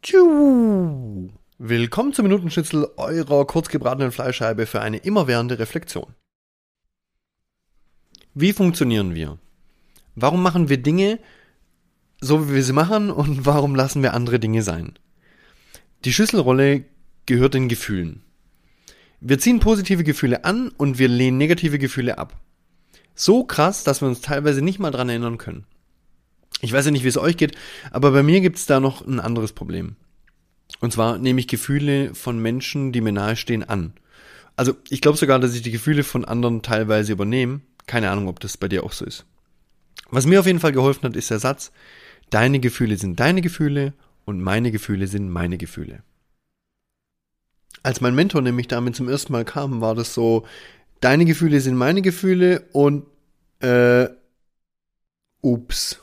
Tschu. Willkommen zum Minutenschnitzel eurer kurzgebratenen Fleischscheibe für eine immerwährende Reflexion. Wie funktionieren wir? Warum machen wir Dinge so, wie wir sie machen und warum lassen wir andere Dinge sein? Die Schlüsselrolle gehört den Gefühlen. Wir ziehen positive Gefühle an und wir lehnen negative Gefühle ab. So krass, dass wir uns teilweise nicht mal dran erinnern können. Ich weiß ja nicht, wie es euch geht, aber bei mir gibt es da noch ein anderes Problem. Und zwar nehme ich Gefühle von Menschen, die mir nahestehen, an. Also ich glaube sogar, dass ich die Gefühle von anderen teilweise übernehme. Keine Ahnung, ob das bei dir auch so ist. Was mir auf jeden Fall geholfen hat, ist der Satz, deine Gefühle sind deine Gefühle und meine Gefühle sind meine Gefühle. Als mein Mentor nämlich damit zum ersten Mal kam, war das so, deine Gefühle sind meine Gefühle und äh, ups